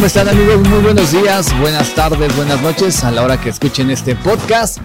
¿Cómo están amigos? Muy buenos días, buenas tardes, buenas noches a la hora que escuchen este podcast.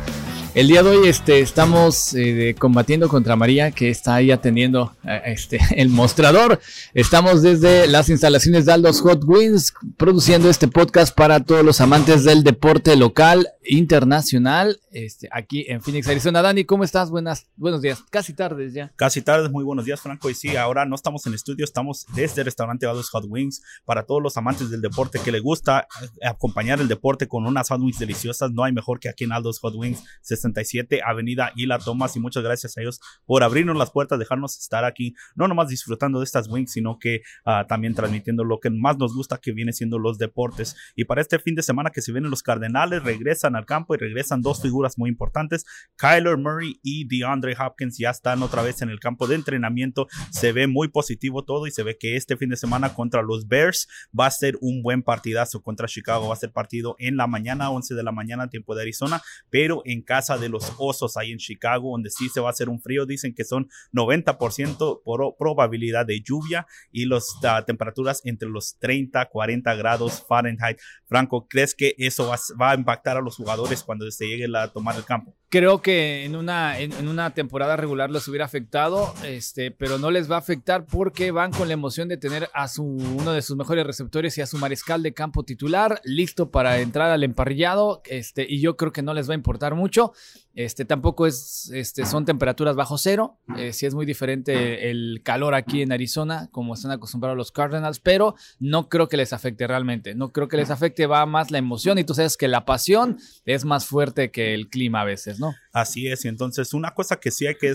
El día de hoy este, estamos eh, combatiendo contra María, que está ahí atendiendo eh, este, el mostrador. Estamos desde las instalaciones de Aldos Hot Wings, produciendo este podcast para todos los amantes del deporte local, internacional, este, aquí en Phoenix, Arizona. Dani, ¿cómo estás? Buenas, buenos días, casi tardes ya. Casi tardes, muy buenos días, Franco. Y sí, ahora no estamos en el estudio, estamos desde el restaurante Aldos Hot Wings para todos los amantes del deporte que le gusta eh, acompañar el deporte con unas hot wings deliciosas. No hay mejor que aquí en Aldos Hot Wings. 67 Avenida Hila Thomas y muchas gracias a ellos por abrirnos las puertas, dejarnos estar aquí, no nomás disfrutando de estas wings, sino que uh, también transmitiendo lo que más nos gusta que viene siendo los deportes. Y para este fin de semana que se vienen los Cardenales, regresan al campo y regresan dos figuras muy importantes, Kyler Murray y DeAndre Hopkins ya están otra vez en el campo de entrenamiento, se ve muy positivo todo y se ve que este fin de semana contra los Bears va a ser un buen partidazo contra Chicago, va a ser partido en la mañana, 11 de la mañana, tiempo de Arizona, pero en casa de los Osos ahí en Chicago, donde sí se va a hacer un frío. Dicen que son 90% por probabilidad de lluvia y las uh, temperaturas entre los 30, 40 grados Fahrenheit. Franco, ¿crees que eso va, va, a impactar a los jugadores cuando se llegue a tomar el campo? Creo que en una, en, una temporada regular les hubiera afectado, este, pero no les va a afectar porque van con la emoción de tener a su, uno de sus mejores receptores y a su mariscal de campo titular listo para entrar al emparrillado. Este, y yo creo que no les va a importar mucho. Este, tampoco es, este, son temperaturas bajo cero. Eh, sí es muy diferente el calor aquí en Arizona, como están acostumbrados los Cardinals, pero no creo que les afecte realmente. No creo que les afecte, va más la emoción y tú sabes que la pasión es más fuerte que el clima a veces, ¿no? Así es, y entonces una cosa que sí hay que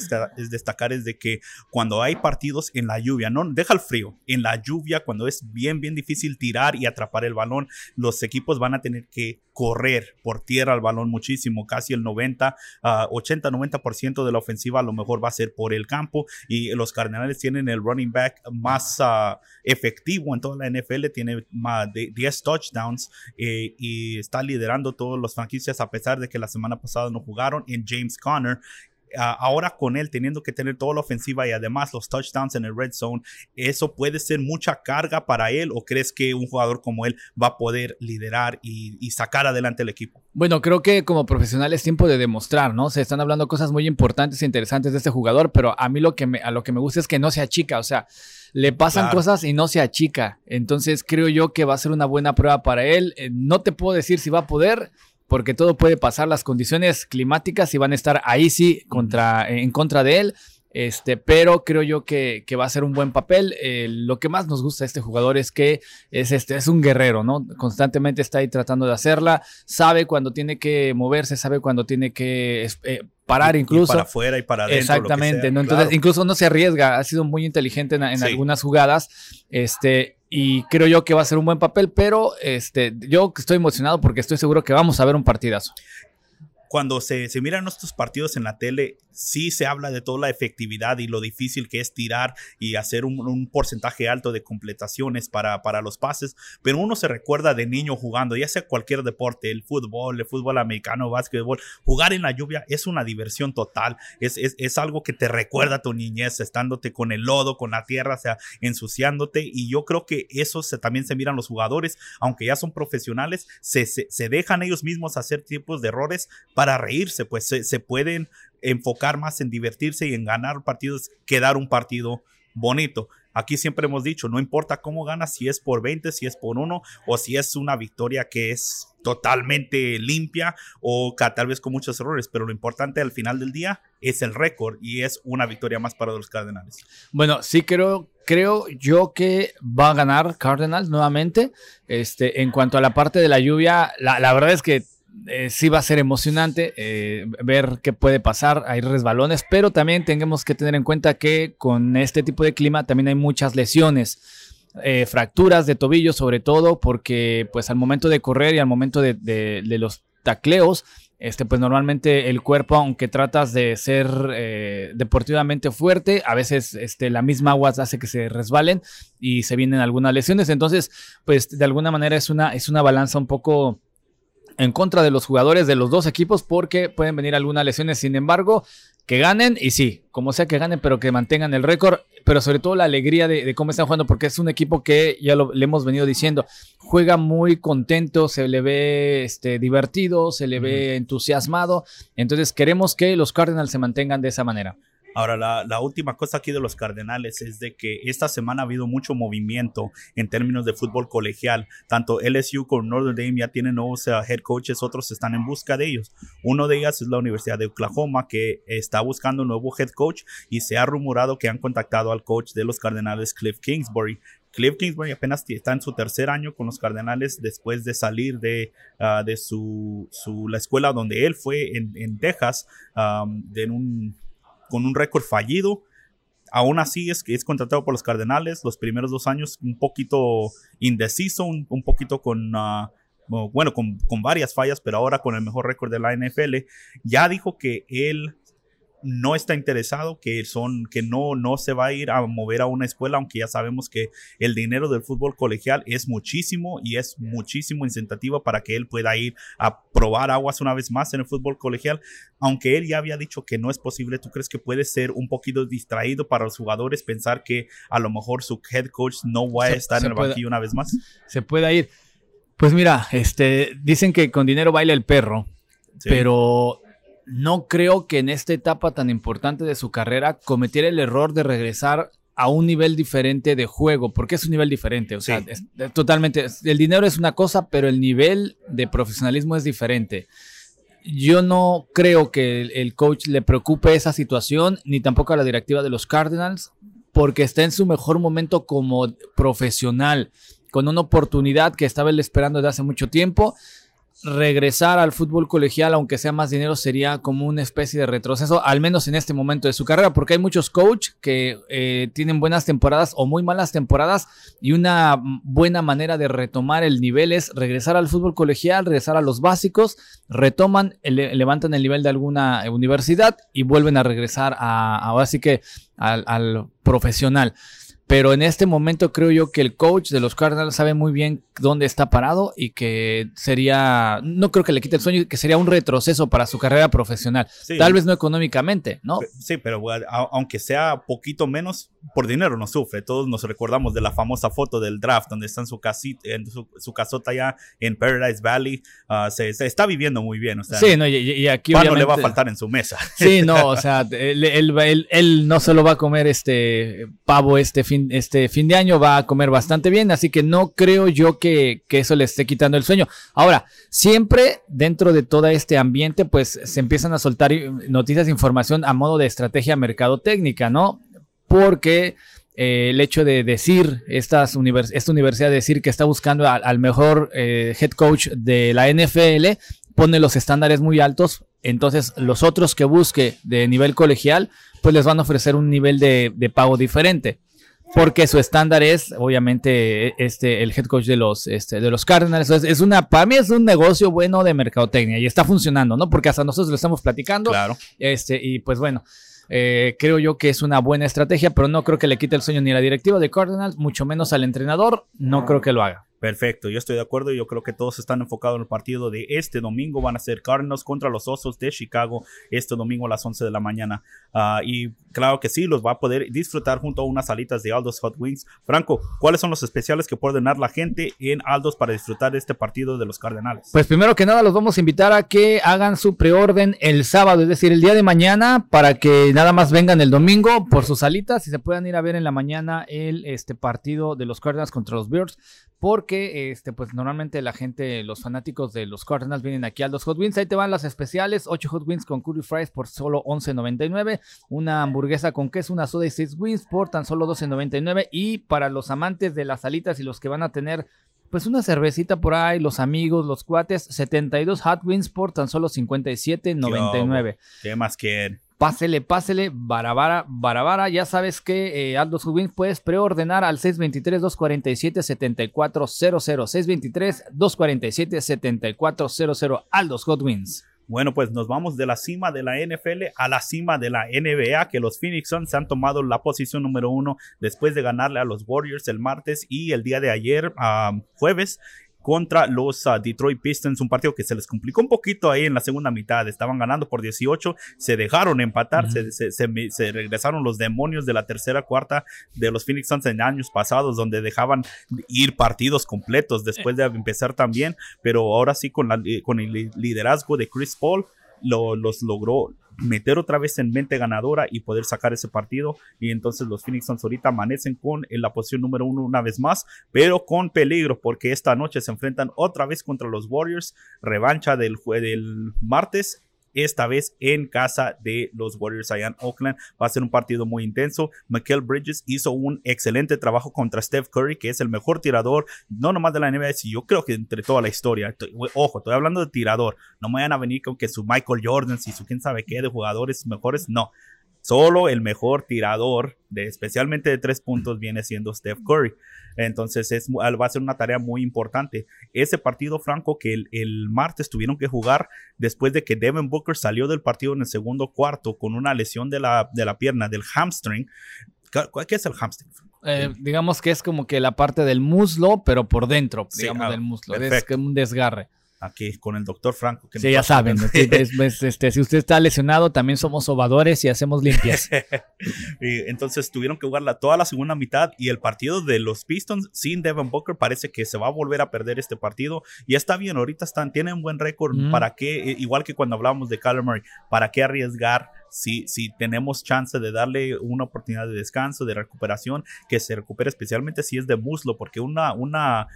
destacar es de que cuando hay partidos en la lluvia, no deja el frío, en la lluvia, cuando es bien, bien difícil tirar y atrapar el balón, los equipos van a tener que correr por tierra al balón muchísimo, casi el 90, uh, 80-90% de la ofensiva a lo mejor va a ser por el campo y los Cardenales tienen el running back más uh, efectivo en toda la NFL, tiene más de 10 touchdowns eh, y está liderando todas las franquicias a pesar de que la semana pasada no jugaron en James Conner Uh, ahora con él teniendo que tener toda la ofensiva y además los touchdowns en el red zone, ¿eso puede ser mucha carga para él o crees que un jugador como él va a poder liderar y, y sacar adelante el equipo? Bueno, creo que como profesional es tiempo de demostrar, ¿no? Se están hablando cosas muy importantes e interesantes de este jugador, pero a mí lo que me, a lo que me gusta es que no se achica, o sea, le pasan claro. cosas y no se achica. Entonces creo yo que va a ser una buena prueba para él. Eh, no te puedo decir si va a poder, porque todo puede pasar, las condiciones climáticas y van a estar ahí sí contra, en contra de él. Este, pero creo yo que, que va a ser un buen papel. Eh, lo que más nos gusta de este jugador es que es, este, es un guerrero, ¿no? Constantemente está ahí tratando de hacerla, sabe cuando tiene que moverse, sabe cuando tiene que eh, parar y, incluso. Y para afuera y para adentro. Exactamente, sea, ¿no? Entonces, claro. incluso no se arriesga, ha sido muy inteligente en, en sí. algunas jugadas. Este, y creo yo que va a ser un buen papel, pero este, yo estoy emocionado porque estoy seguro que vamos a ver un partidazo. Cuando se, se miran estos partidos en la tele, sí se habla de toda la efectividad y lo difícil que es tirar y hacer un, un porcentaje alto de completaciones para, para, los pases, pero uno se recuerda de niño jugando, ya sea cualquier deporte, el fútbol, el fútbol americano, básquetbol, jugar en la lluvia es una diversión total, es, es, es algo que te recuerda tu niñez, estándote con el lodo, con la tierra, o sea, ensuciándote y yo creo que eso se, también se miran los jugadores, aunque ya son profesionales, se, se, se dejan ellos mismos hacer tipos de errores reírse, pues se, pueden enfocar más en divertirse y en ganar partidos que dar un partido bonito. Aquí siempre hemos dicho, no importa cómo ganas, si es por 20, si es por uno o si es una victoria que es totalmente limpia o tal vez con muchos errores, pero lo importante al final del día es el récord y es una victoria más para los Cardenales. Bueno, sí creo creo yo que va a ganar Cardinals nuevamente. Este, en cuanto a la parte de la lluvia, la verdad es que eh, sí va a ser emocionante eh, ver qué puede pasar, hay resbalones, pero también tenemos que tener en cuenta que con este tipo de clima también hay muchas lesiones. Eh, fracturas de tobillo sobre todo porque pues al momento de correr y al momento de, los tacleos este, pues normalmente el cuerpo, aunque tratas de ser deportivamente fuerte, a veces este, la misma agua hace que se resbalen y se vienen algunas lesiones. Entonces, pues de alguna manera es una, es una balanza un poco en contra de los jugadores de los dos equipos porque pueden venir algunas lesiones. Sin embargo, que ganen y sí, como sea que ganen, pero que mantengan el récord, pero sobre todo la alegría de, cómo están jugando, porque es un equipo que ya lo, le hemos venido diciendo, juega muy contento, se le ve este, divertido, se le ve entusiasmado, entonces queremos que los Cardinals se mantengan de esa manera. Ahora, la, última cosa aquí de los Cardenales es de que esta semana ha habido mucho movimiento en términos de fútbol colegial. Tanto LSU como Notre Dame ya tienen nuevos eh, head coaches, otros están en busca de ellos. Uno de ellas es la Universidad de Oklahoma, que está buscando un nuevo head coach y se ha rumorado que han contactado al coach de los Cardenales, Cliff Kingsbury. Cliff Kingsbury apenas está en su tercer año con los Cardenales después de salir de, ah, de su, la escuela donde él fue en, Texas, de un con un récord fallido. Aún así es que es contratado por los Cardenales. Los primeros dos años un poquito indeciso, un, poquito con... Ah, bueno, con, con, varias fallas, pero ahora con el mejor récord de la NFL, ya dijo que él no está interesado, que son, que no, no se va a ir a mover a una escuela, aunque ya sabemos que el dinero del fútbol colegial es muchísimo y es muchísimo incentivo para que él pueda ir a probar aguas una vez más en el fútbol colegial. Aunque él ya había dicho que no es posible, ¿tú crees que puede ser un poquito distraído para los jugadores pensar que a lo mejor su head coach no va a estar en el banquillo una vez más? Se puede ir. Pues mira, este, dicen que con dinero baila el perro, pero no creo que en esta etapa tan importante de su carrera cometiera el error de regresar a un nivel diferente de juego, porque es un nivel diferente, o sea, totalmente, el dinero es una cosa, pero el nivel de profesionalismo es diferente. Yo no creo que el, coach le preocupe esa situación, ni tampoco a la directiva de los Cardinals, porque está en su mejor momento como profesional, con una oportunidad que estaba él esperando desde hace mucho tiempo regresar al fútbol colegial, aunque sea más dinero, sería como una especie de retroceso, al menos en este momento de su carrera, porque hay muchos coach que eh, tienen buenas temporadas o muy malas temporadas y una buena manera de retomar el nivel es regresar al fútbol colegial, regresar a los básicos, retoman, levantan el nivel de alguna universidad y vuelven a regresar a, sí que al profesional. Pero en este momento creo yo que el coach de los Cardinals sabe muy bien dónde está parado y que sería, no creo que le quite el sueño, que sería un retroceso para su carrera profesional. Tal vez no económicamente, ¿no? Sí, pero aunque sea poquito menos, por dinero no sufre. Todos nos recordamos de la famosa foto del draft donde está en su, casita, en su, casota allá en Paradise Valley. Ah, se, está viviendo muy bien. O sea, sí, no, y, aquí no le va a faltar en su mesa. Sí, no, o sea, él, él, él no solo va a comer este pavo este fin este fin de año va a comer bastante bien, así que no creo yo que, eso le esté quitando el sueño. Ahora, siempre dentro de todo este ambiente, pues se empiezan a soltar noticias de información a modo de estrategia mercadotécnica, ¿no? Porque eh, el hecho de decir, estas esta universidad decir que está buscando al, mejor eh, head coach de la NFL, pone los estándares muy altos, entonces los otros que busque de nivel colegial, pues les van a ofrecer un nivel de pago diferente porque su estándar es obviamente este el head coach de los este, de los Cardinals. Es una para mí es un negocio bueno de mercadotecnia y está funcionando no porque hasta nosotros lo estamos platicando. Claro. Este y pues bueno eh, creo yo que es una buena estrategia pero no creo que le quite el sueño ni a la directiva de Cardinals mucho menos al entrenador. No creo que lo haga Perfecto, yo estoy de acuerdo. Yo creo que todos están enfocados en el partido de este domingo. Van a ser Cardinals contra los Osos de Chicago este domingo a las 11 de la mañana. Ah, y claro que sí, los va a poder disfrutar junto a unas alitas de Aldos Hot Wings. Franco, ¿cuáles son los especiales que puede dar la gente en Aldos para disfrutar este partido de los Cardenales? Pues primero que nada los vamos a invitar a que hagan su preorden el sábado, es decir, el día de mañana, para que nada más vengan el domingo por sus alitas y se puedan ir a ver en la mañana el este partido de los Cardinals contra los Bears porque este, pues normalmente la gente, los fanáticos de los Cardinals vienen aquí a los Hot Wings. Ahí te van las especiales: 8 Hot Wings con curry fries por solo $11.99, una hamburguesa con queso, una soda y 6 wings por tan solo $12.99. Y para los amantes de las alitas y los que van a tener pues una cervecita por ahí, los amigos, los cuates, 72 Hot Wings por tan solo $57.99. ¿Qué más quieren? Pásele, pásele, barabara, barabara. Ya sabes que eh, Aldo Subin puedes preordenar al 623-247-7400. 623-247-7400. Aldos Hot Wings. Bueno, pues nos vamos de la cima de la NFL a la cima de la NBA, que los Phoenix Suns han tomado la posición número uno después de ganarle a los Warriors el martes y el día de ayer, jueves, contra los ah, Detroit Pistons, un partido que se les complicó un poquito ahí en la segunda mitad, estaban ganando por 18, se dejaron empatar, se, regresaron los demonios de la tercera cuarta de los Phoenix Suns en años pasados, donde dejaban ir partidos completos después de empezar también, pero ahora sí con, la, eh, con el liderazgo de Chris Paul, los logró meter otra vez en mente ganadora y poder sacar ese partido. Y entonces los Phoenix Suns ahorita amanecen con en la posición número uno una vez más, pero con peligro porque esta noche se enfrentan otra vez contra los Warriors, revancha del, del martes esta vez en casa de los Warriors allá Oakland. Va a ser un partido muy intenso. Michael Bridges hizo un excelente trabajo contra Steph Curry, que es el mejor tirador, no nomás de la NBA, sino yo creo que entre toda la historia. Ojo, estoy hablando de tirador. No me vayan a venir con que su Michael Jordan, si su quién sabe qué de jugadores mejores. No. Solo el mejor tirador, de, especialmente de tres puntos, viene siendo Steph Curry. Entonces es, va a ser una tarea muy importante. Ese partido franco que el, martes tuvieron que jugar después de que Devin Booker salió del partido en el segundo cuarto con una lesión de la, de la pierna, del hamstring. ¿Qué es el hamstring? Eh, digamos que es como que la parte del muslo, pero por dentro, digamos, ah, del muslo. Es un desgarre aquí con el doctor Franco. Que sí, ya saben, este, si usted está lesionado, también somos sobadores y hacemos limpias. entonces tuvieron que jugar toda la segunda mitad y el partido de los Pistons sin Devin Booker parece que se va a volver a perder este partido y está bien, ahorita están, tienen buen récord, ¿para qué? Igual que cuando hablamos de Kyler Murray, ¿para qué arriesgar? Si, si, tenemos chance de darle una oportunidad de descanso, de recuperación, que se recupere especialmente si es de muslo, porque una, una,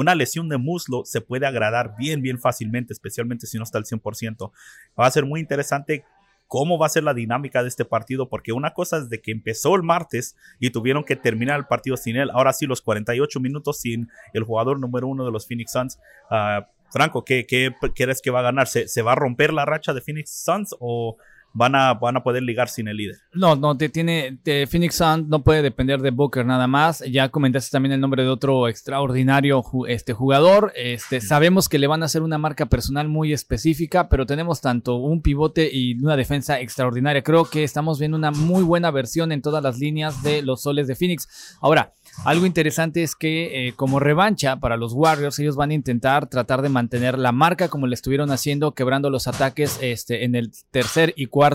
una lesión de muslo se puede agradar bien, bien fácilmente, especialmente si no está al 100%. Va a ser muy interesante cómo va a ser la dinámica de este partido, porque una cosa es de que empezó el martes y tuvieron que terminar el partido sin él. Ahora sí, los 48 minutos sin el jugador número uno de los Phoenix Suns. Ah, Franco, ¿qué, ¿qué, crees que va a ganar? ¿Se, ¿Se, va a romper la racha de Phoenix Suns o van a, van a poder ligar sin el líder. No, no, te tiene, Phoenix Sun no puede depender de Booker nada más. Ya comentaste también el nombre de otro extraordinario este, jugador. Este, sabemos que le van a hacer una marca personal muy específica, pero tenemos tanto un pivote y una defensa extraordinaria. Creo que estamos viendo una muy buena versión en todas las líneas de los soles de Phoenix. Ahora, algo interesante es que eh, como revancha para los Warriors, ellos van a intentar tratar de mantener la marca como le estuvieron haciendo, quebrando los ataques este, en el tercer y cuarto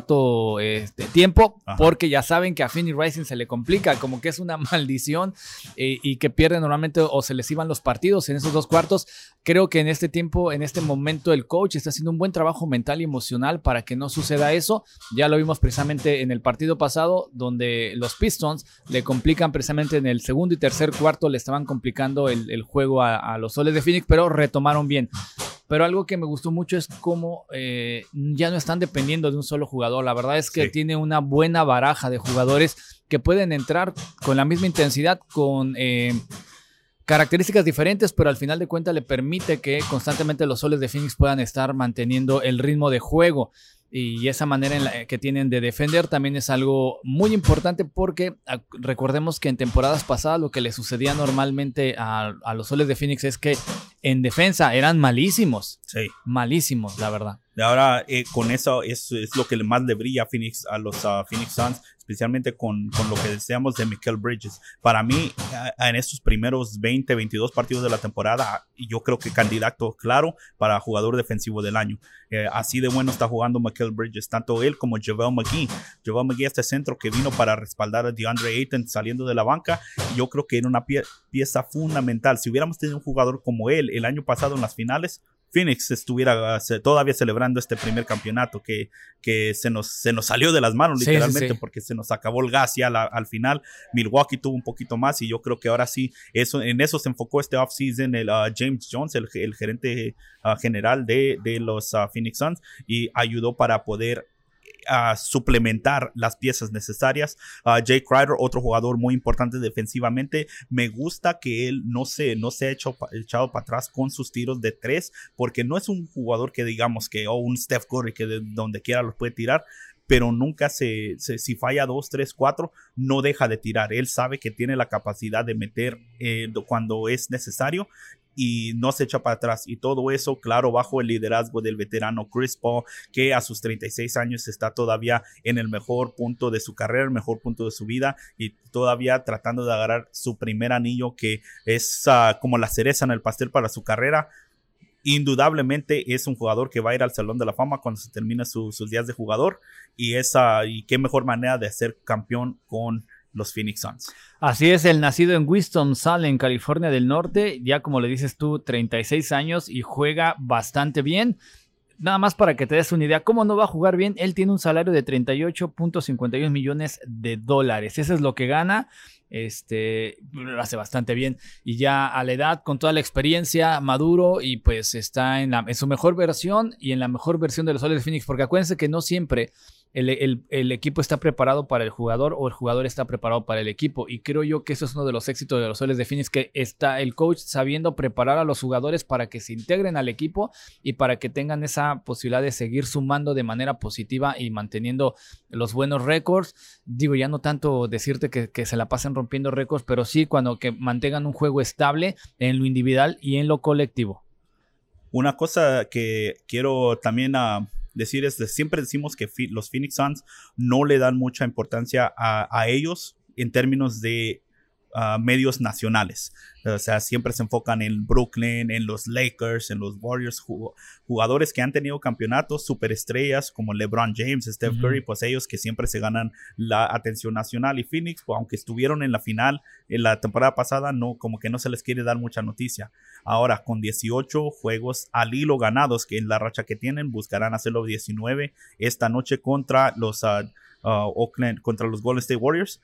este, tiempo, porque ya saben que a Finney Rising se le complica, como que es una maldición eh, y que pierde normalmente o se les iban los partidos en esos dos cuartos. Creo que en este tiempo, en este momento, el coach está haciendo un buen trabajo mental y emocional para que no suceda eso. Ya lo vimos precisamente en el partido pasado, donde los Pistons le complican precisamente en el segundo y tercer cuarto le estaban complicando el, juego a, los soles de Phoenix, pero retomaron bien. Pero algo que me gustó mucho es cómo eh, ya no están dependiendo de un solo jugador. La verdad es que tiene una buena baraja de jugadores que pueden entrar con la misma intensidad, con... Eh, características diferentes, pero al final de cuentas le permite que constantemente los soles de Phoenix puedan estar manteniendo el ritmo de juego y esa manera en la que tienen de defender también es algo muy importante porque recordemos que en temporadas pasadas lo que le sucedía normalmente a, los soles de Phoenix es que en defensa eran malísimos. Sí. Malísimos, la verdad. Ahora, eh, con eso es, es, lo que más le brilla a Phoenix, a los Phoenix Suns, especialmente con, con, lo que deseamos de Michael Bridges. Para mí, en estos primeros 20, 22 partidos de la temporada, yo creo que candidato claro para jugador defensivo del año. Eh, así de bueno está jugando Michael Bridges, tanto él como JaVale McGee. JaVale McGee, este centro que vino para respaldar a DeAndre Ayton saliendo de la banca, yo creo que era una pieza fundamental. Si hubiéramos tenido un jugador como él el año pasado en las finales, Phoenix estuviera todavía celebrando este primer campeonato que, que se, nos, se nos salió de las manos literalmente porque se nos acabó el gas ya al final. Milwaukee tuvo un poquito más y yo creo que ahora sí, eso, en eso se enfocó este offseason el uh, James Jones, el, el gerente uh, general de, de los uh, Phoenix Suns y ayudó para poder a suplementar las piezas necesarias. Jay Crider, otro jugador muy importante defensivamente. Me gusta que él no se, no se ha hecho, echado para atrás con sus tiros de tres, porque no es un jugador que digamos que, o un Steph Curry que de donde quiera los puede tirar, pero nunca se, si falla dos, tres, cuatro, no deja de tirar. Él sabe que tiene la capacidad de meter eh, cuando es necesario y no se echa para atrás. Y todo eso, claro, bajo el liderazgo del veterano Chris Paul, que a sus 36 años está todavía en el mejor punto de su carrera, el mejor punto de su vida y todavía tratando de agarrar su primer anillo que es ah, como la cereza en el pastel para su carrera. Indudablemente es un jugador que va a ir al Salón de la Fama cuando se termine sus días de jugador y esa y qué mejor manera de ser campeón con los Phoenix Suns. Así es, el nacido en Winston-Salem, California del Norte, ya como le dices tú, 36 años y juega bastante bien. Nada más para que te des una idea, ¿cómo no va a jugar bien? Él tiene un salario de 38.51 millones de dólares. Eso es lo que gana. Este lo hace bastante bien. Y ya a la edad, con toda la experiencia, maduro y pues está en, la, en su mejor versión y en la mejor versión de los Soles Phoenix. Porque acuérdense que no siempre el, equipo está preparado para el jugador o el jugador está preparado para el equipo. Y creo yo que eso es uno de los éxitos de los Soles de Phoenix, que está el coach sabiendo preparar a los jugadores para que se integren al equipo y para que tengan esa posibilidad de seguir sumando de manera positiva y manteniendo los buenos récords. Digo, ya no tanto decirte que, que se la pasen rompiendo récords, pero sí cuando que mantengan un juego estable en lo individual y en lo colectivo. Una cosa que quiero también... a decir es, de, siempre decimos que los Phoenix Suns no le dan mucha importancia a, ellos en términos de ah, medios nacionales. O sea, siempre se enfocan en Brooklyn, en los Lakers, en los Warriors, jugadores que han tenido campeonatos, superestrellas como LeBron James, Steph Curry, pues ellos que siempre se ganan la atención nacional. Y Phoenix, pues, aunque estuvieron en la final en la temporada pasada, no, como que no se les quiere dar mucha noticia. Ahora, con 18 juegos al hilo ganados, que en la racha que tienen, buscarán hacerlo 19 esta noche contra los uh, Oakland, contra los Golden State Warriors.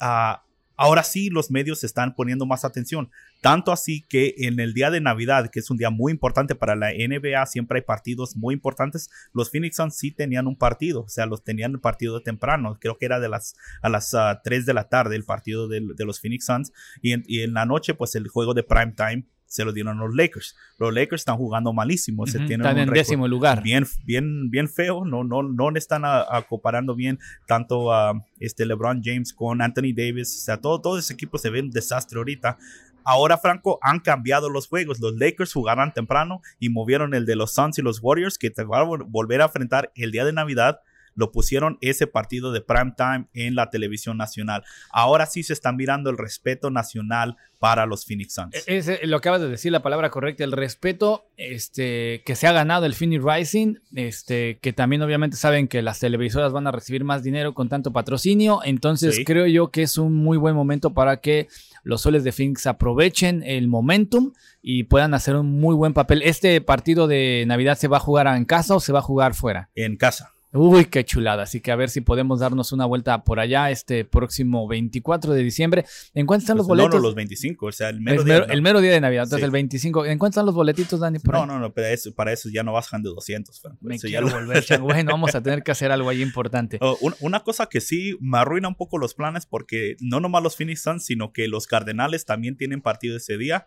Uh, ahora sí los medios están poniendo más atención. Tanto así que en el día de Navidad, que es un día muy importante para la NBA, siempre hay partidos muy importantes. Los Phoenix Suns sí tenían un partido, o sea, los tenían el partido temprano. Creo que era de las, a las 3 ah, de la tarde el partido de, los Phoenix Suns. Y en, la noche, pues el juego de prime time se lo dieron a los Lakers. Los Lakers están jugando malísimo. Se tienen están en décimo lugar. Bien, bien, bien feo. No, no, no están acoparando bien tanto a este LeBron James con Anthony Davis. O sea, todo, todo ese equipo se ve un desastre ahorita. Ahora, Franco, han cambiado los juegos. Los Lakers jugaron temprano y movieron el de los Suns y los Warriors, que te van a volver a enfrentar el día de Navidad lo pusieron ese partido de prime time en la televisión nacional. Ahora sí se está mirando el respeto nacional para los Phoenix Suns. E-, es, lo acabas de decir, la palabra correcta, el respeto este, que se ha ganado el Phoenix Rising, este, que también obviamente saben que las televisoras van a recibir más dinero con tanto patrocinio, entonces creo yo que es un muy buen momento para que los soles de Phoenix aprovechen el momentum y puedan hacer un muy buen papel. ¿Este partido de Navidad se va a jugar en casa o se va a jugar fuera? En casa. Uy, qué chulada. Así que a ver si podemos darnos una vuelta por allá este próximo 24 de diciembre. ¿En cuánto están los boletos? No, no, los 25, o sea, el mero, día, el mero día de Navidad, entonces el 25. ¿En cuánto están los boletitos, Dani? no, no, no, pero eso, para eso ya no bajan de 200. Me quiero volver, Bueno, vamos a tener que hacer algo ahí importante. Oh, una, cosa que sí me arruina un poco los planes porque no nomás los Phoenix Suns, sino que los Cardenales también tienen partido ese día.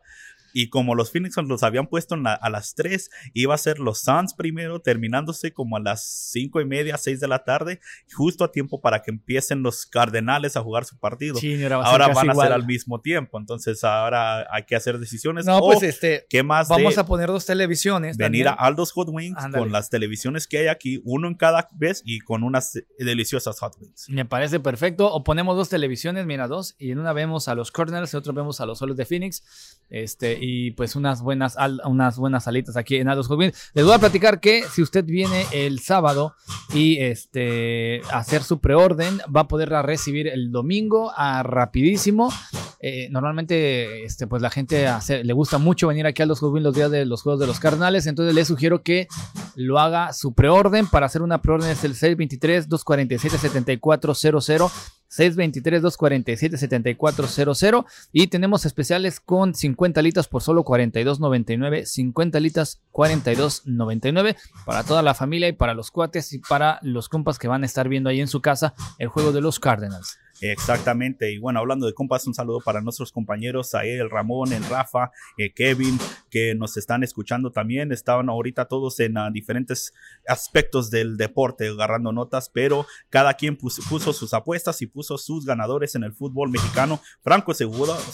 Y como los Phoenix los habían puesto a las 3, iba a ser los Suns primero, terminándose como a las 5 y media, 6 de la tarde, justo a tiempo para que empiecen los Cardenales a jugar su partido. ahora, van a ser al mismo tiempo, entonces ahora hay que hacer decisiones. No, pues este, ¿qué más vamos a poner dos televisiones. Venir a Aldo's Hot Wings con las televisiones que hay aquí, uno en cada vez y con unas deliciosas Hot Wings. Me parece perfecto. O ponemos dos televisiones, mira, dos, y en una vemos a los Cardinals y en otra vemos a los Solos de Phoenix. Este, y pues unas buenas, unas buenas salitas aquí en Aldos Les voy a platicar que si usted viene el sábado y este, hacer su preorden, va a poderla recibir el domingo a rapidísimo. Eh, normalmente este, pues la gente le gusta mucho venir aquí a los Juegos los días de los Juegos de los Carnales, entonces le sugiero que lo haga su preorden. Para hacer una preorden es el 623-247-7400. 623-247-7400 y tenemos especiales con 50 litros por solo 42.99, 50 litros 42.99 para toda la familia y para los cuates y para los compas que van a estar viendo ahí en su casa el juego de los Cardinals. Exactamente. Y bueno, hablando de compas, un saludo para nuestros compañeros, ahí el Ramón, el Rafa, eh, Kevin, que nos están escuchando también. Estaban ahorita todos en ah, diferentes aspectos del deporte, agarrando notas, pero cada quien puso, sus apuestas y puso sus ganadores en el fútbol mexicano. Franco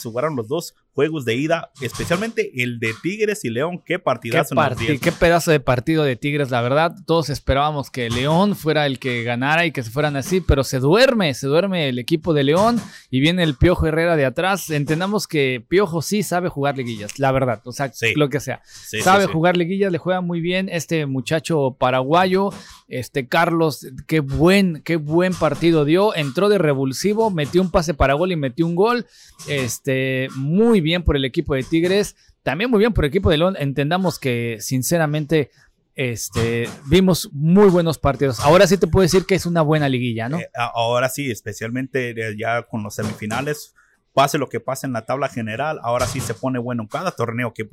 jugaron los dos juegos de ida, especialmente el de Tigres y León. Qué partidazo. Qué, qué pedazo de partido de Tigres, la verdad. Todos esperábamos que León fuera el que ganara y que se fueran así, pero se duerme, se duerme el equipo de León y viene el Piojo Herrera de atrás. Entendamos que Piojo sí sabe jugar liguillas, la verdad. O sea, lo que sea. sabe jugar liguillas, le juega muy bien este muchacho paraguayo, este Carlos, qué buen, qué buen partido dio. Entró de revulsivo, metió un pase para gol y metió un gol. Este, muy bien por el equipo de Tigres, también muy bien por el equipo de León. Entendamos que sinceramente este, vimos muy buenos partidos. Ahora sí te puedo decir que es una buena liguilla, ¿no? Eh, ahora sí, especialmente eh, ya con los semifinales. Pase lo que pase en la tabla general, ahora sí se pone bueno cada torneo, que,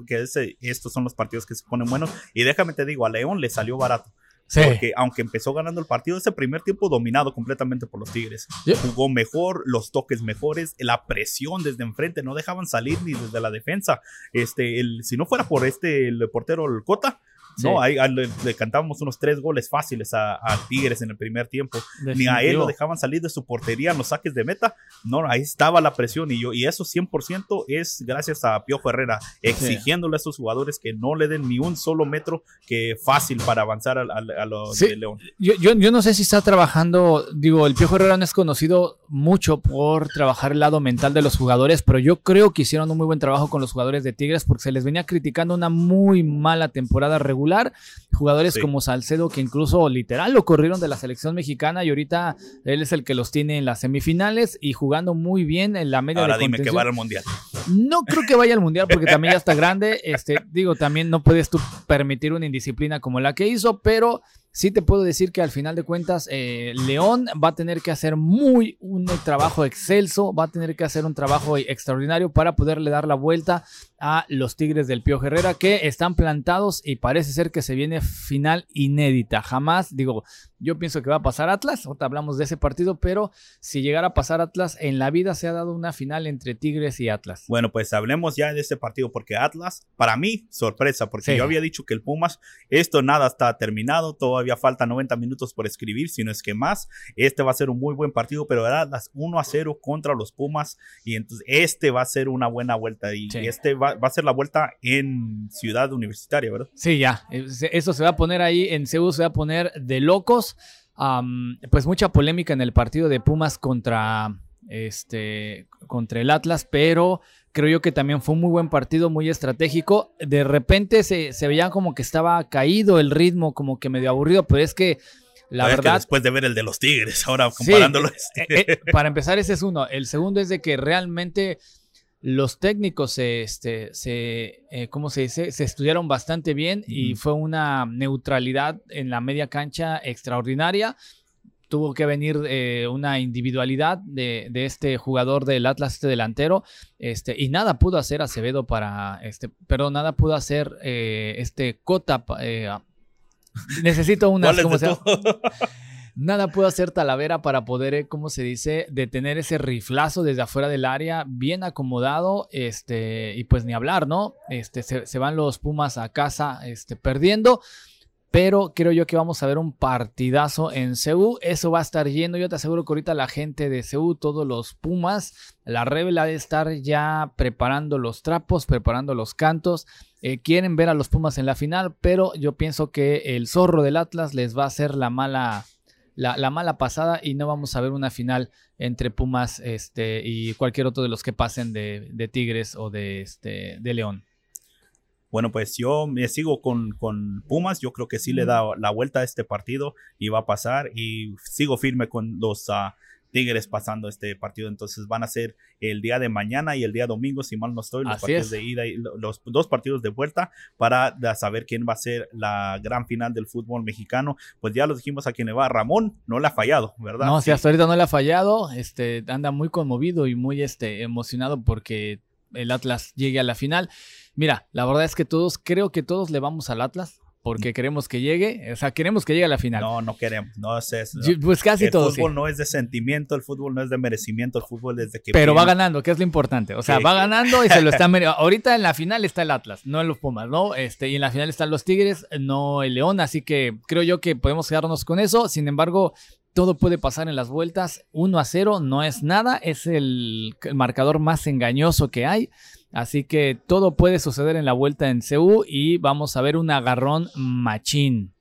estos son los partidos que se ponen buenos. Y déjame te digo, a León le salió barato. Porque aunque empezó ganando el partido, ese primer tiempo dominado completamente por los Tigres. Jugó mejor, los toques mejores, la presión desde enfrente, no dejaban salir ni desde la defensa. Este, el, si no fuera por este, el portero, el Cota, no, ahí, le, cantábamos unos tres goles fáciles a, Tigres en el primer tiempo. Ni a él lo dejaban salir de su portería en los saques de meta. No, ahí estaba la presión y yo y eso 100% es gracias a Piojo Herrera exigiéndole a esos jugadores que no le den ni un solo metro que fácil para avanzar a, los de León. Yo, yo, yo, no sé si está trabajando, digo, el Piojo Herrera no es conocido mucho por trabajar el lado mental de los jugadores, pero yo creo que hicieron un muy buen trabajo con los jugadores de Tigres porque se les venía criticando una muy mala temporada regular Jugadores como Salcedo, que incluso literal lo corrieron de la selección mexicana y ahorita él es el que los tiene en las semifinales y jugando muy bien en la media Ahora dime que va al mundial. No creo que vaya al mundial porque también ya está grande. Este, digo, también no puedes tú permitir una indisciplina como la que hizo, pero sí te puedo decir que al final de cuentas eh, León va a tener que hacer muy un trabajo excelso, va a tener que hacer un trabajo extraordinario para poderle dar la vuelta a los Tigres del Pío Herrera que están plantados y parece ser que se viene final inédita. Jamás, digo, yo pienso que va a pasar Atlas, ahorita hablamos de ese partido, pero si llegara a pasar Atlas, en la vida se ha dado una final entre Tigres y Atlas. Bueno, pues hablemos ya de ese partido porque Atlas, para mí, sorpresa, porque yo había dicho que el Pumas, esto nada está terminado, todavía falta 90 minutos por escribir, si no es que más. Este va a ser un muy buen partido, pero Atlas 1 a 0 contra los Pumas y entonces este va a ser una buena vuelta y este va va, a ser la vuelta en Ciudad Universitaria, ¿verdad? Sí, ya. Eso se va a poner ahí en Seúl, se va a poner de locos. Pues mucha polémica en el partido de Pumas contra, este, contra el Atlas, pero creo yo que también fue un muy buen partido, muy estratégico. De repente se, se veía como que estaba caído el ritmo, como que medio aburrido, pero es que la verdad. después de ver el de los Tigres, ahora comparándolo. Eh, eh, para empezar, ese es uno. El segundo es de que realmente los técnicos se, este, se eh, ¿cómo se dice? Se estudiaron bastante bien y fue una neutralidad en la media cancha extraordinaria. Tuvo que venir eh, una individualidad de, este jugador del Atlas, este delantero, este, y nada pudo hacer Acevedo para, este, perdón, nada pudo hacer eh, este Cota. necesito una Nada pudo hacer Talavera para poder, eh, ¿cómo se dice?, detener ese riflazo desde afuera del área, bien acomodado, este, y pues ni hablar, ¿no? Este, se, van los Pumas a casa, este, perdiendo. Pero creo yo que vamos a ver un partidazo en Ceú. Eso va a estar yendo. Yo te aseguro que ahorita la gente de Ceú, todos los Pumas, la Revela de estar ya preparando los trapos, preparando los cantos. Eh, quieren ver a los Pumas en la final, pero yo pienso que el zorro del Atlas les va a hacer la mala, la, mala pasada y no vamos a ver una final entre Pumas este, y cualquier otro de los que pasen de, Tigres o de, este, de León. Bueno, pues yo me sigo con, con, Pumas. Yo creo que sí le da la vuelta a este partido y va a pasar. Y sigo firme con los uh, Tigres pasando este partido. Entonces van a ser el día de mañana y el día domingo, si mal no estoy, los partidos de ida y los dos partidos de vuelta para saber quién va a ser la gran final del fútbol mexicano. Pues ya lo dijimos a quien le va. Ramón no le ha fallado, ¿verdad? No, si hasta ahorita no le ha fallado. Este anda muy conmovido y muy este, emocionado porque el Atlas llegue a la final. Mira, la verdad es que todos, creo que todos le vamos al Atlas porque queremos que llegue, o sea, queremos que llegue a la final. No, no queremos, no es eso. Pues casi todo. El fútbol no es de sentimiento, el fútbol no es de merecimiento, el fútbol es de que. Pero va ganando, que es lo importante. O sea, va ganando y se lo está. Ahorita en la final está el Atlas, no en los Pumas, ¿no? Este, y en la final están los Tigres, no el León, así que creo yo que podemos quedarnos con eso. Sin embargo, todo puede pasar en las vueltas. 1 a 0 no es nada, es el marcador más engañoso que hay. Así que todo puede suceder en la vuelta en CU y vamos a ver un agarrón machín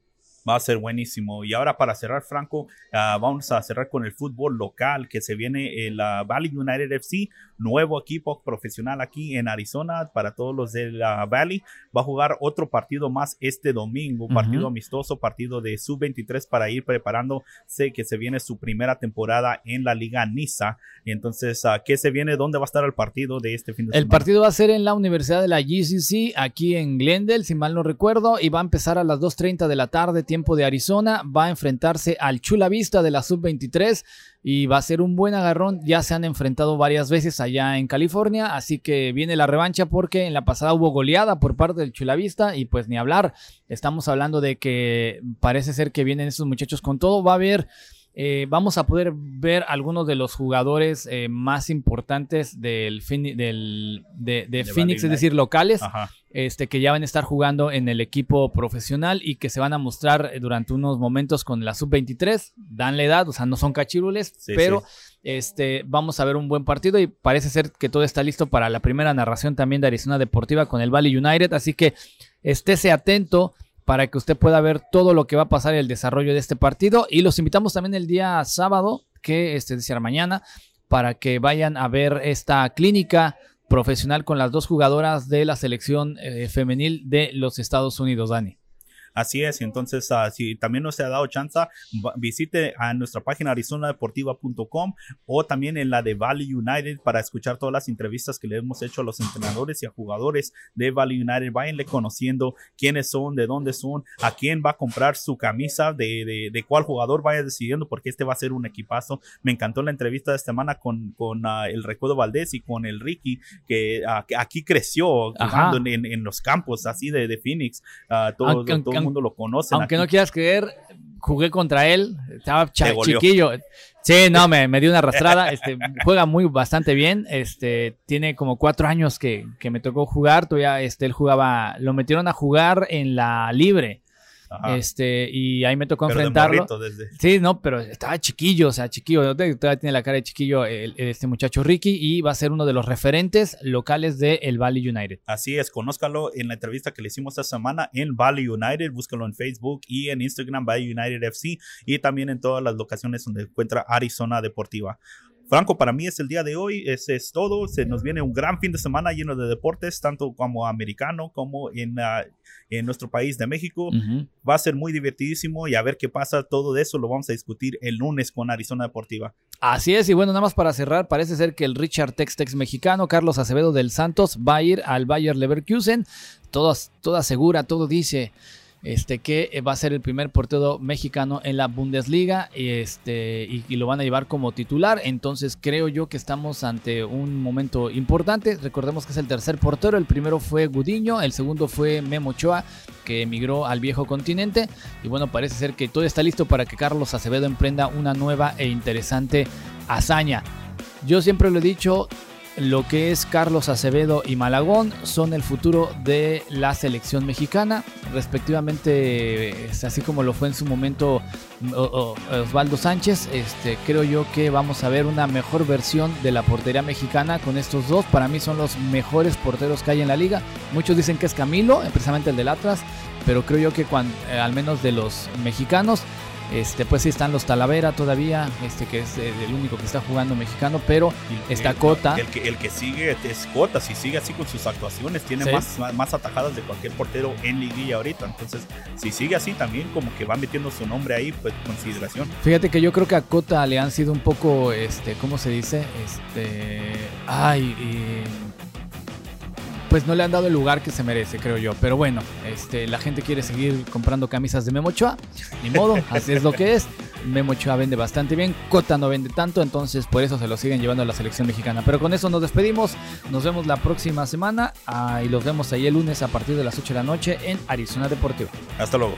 va a ser buenísimo. Y ahora para cerrar, Franco, ah, vamos a cerrar con el fútbol local que se viene el la Valley United FC, nuevo equipo profesional aquí en Arizona para todos los de la Valley. Va a jugar otro partido más este domingo, partido amistoso, partido de sub-23 para ir preparando. Sé que se viene su primera temporada en la Liga Niza. Entonces, uh, ¿qué se viene? ¿Dónde va a estar el partido de este fin de semana? El partido va a ser en la Universidad de la GCC, aquí en Glendale, si mal no recuerdo, y va a empezar a las 2.30 de la tarde tiempo de Arizona, va a enfrentarse al Chula Vista de la Sub-23 y va a ser un buen agarrón. Ya se han enfrentado varias veces allá en California, así que viene la revancha porque en la pasada hubo goleada por parte del Chula Vista y pues ni hablar. Estamos hablando de que parece ser que vienen estos muchachos con todo. Va a haber eh, vamos a poder ver algunos de los jugadores eh, más importantes del, del de, Phoenix, es decir, locales, este, que ya van a estar jugando en el equipo profesional y que se van a mostrar durante unos momentos con la sub-23. Dan la edad, o sea, no son cachirules, pero Este, vamos a ver un buen partido y parece ser que todo está listo para la primera narración también de Arizona Deportiva con el Valley United. Así que estése atento para que usted pueda ver todo lo que va a pasar en el desarrollo de este partido. Y los invitamos también el día sábado, que este, es decir, mañana, para que vayan a ver esta clínica profesional con las dos jugadoras de la selección eh, femenil de los Estados Unidos, Dani. Así es, entonces uh, si también no se ha dado chance, visite a nuestra página arizonadeportiva.com o también en la de Valley United para escuchar todas las entrevistas que le hemos hecho a los entrenadores y a jugadores de Valley United. Váyanle conociendo quiénes son, de dónde son, a quién va a comprar su camisa, de, de, cuál jugador vaya decidiendo, porque este va a ser un equipazo. Me encantó la entrevista de esta semana con, con uh, el Recuerdo Valdés y con el Ricky, que, uh, aquí creció jugando en, en, los campos así de, de Phoenix. todo, todo mundo lo conoce. Aunque no quieras creer, jugué contra él, estaba chiquillo. Sí, no, me, me dio una arrastrada. Este, juega muy bastante bien. Este, tiene como cuatro años que, que me tocó jugar. Todavía este, él jugaba, lo metieron a jugar en la libre. Este, y ahí me tocó enfrentarlo. Sí, no, pero estaba chiquillo, o sea, chiquillo, todavía tiene la cara de chiquillo este muchacho Ricky y va a ser uno de los referentes locales de el Valley United. Así es, conózcalo en la entrevista que le hicimos esta semana en Valley United, búscalo en Facebook y en Instagram Valley United FC y también en todas las locaciones donde encuentra Arizona Deportiva. Franco, para mí es el día de hoy, ese es todo. Se nos viene un gran fin de semana lleno de deportes, tanto como americano como en, ah, en nuestro país de México. Va a ser muy divertidísimo y a ver qué pasa. Todo de eso lo vamos a discutir el lunes con Arizona Deportiva. Así es, y bueno, nada más para cerrar, parece ser que el Richard Textex mexicano, Carlos Acevedo del Santos, va a ir al Bayer Leverkusen. Toda, toda segura, todo dice este, que eh, va a ser el primer portero mexicano en la Bundesliga este, y, lo van a llevar como titular. Entonces creo yo que estamos ante un momento importante. Recordemos que es el tercer portero. El primero fue Gudiño, el segundo fue Memo Ochoa, que emigró al viejo continente. Y bueno, parece ser que todo está listo para que Carlos Acevedo emprenda una nueva e interesante hazaña. Yo siempre lo he dicho, lo que es Carlos Acevedo y Malagón son el futuro de la selección mexicana, respectivamente, así como lo fue en su momento Osvaldo Sánchez. Este, creo yo que vamos a ver una mejor versión de la portería mexicana con estos dos. Para mí son los mejores porteros que hay en la liga. Muchos dicen que es Camilo, precisamente el del Atlas, pero creo yo que eh, al menos de los mexicanos este, pues sí están los Talavera todavía, este que es eh, el único que está jugando mexicano, pero está Cota. El que, el que sigue es Cota, si sigue así con sus actuaciones, tiene más, más, atajadas de cualquier portero en liguilla ahorita. Entonces, si sigue así también, como que va metiendo su nombre ahí, pues consideración. Fíjate que yo creo que a Cota le han sido un poco, este, ¿cómo se dice? Este, ay, pues no le han dado el lugar que se merece, creo yo. Pero bueno, este, la gente quiere seguir comprando camisas de Memochoa. Ni modo, así es lo que es. Memochoa vende bastante bien, Cota no vende tanto, entonces por eso se lo siguen llevando a la selección mexicana. Pero con eso nos despedimos. Nos vemos la próxima semana ah, y los vemos ahí el lunes a partir de las 8 de la noche en Arizona Deportivo. Hasta luego.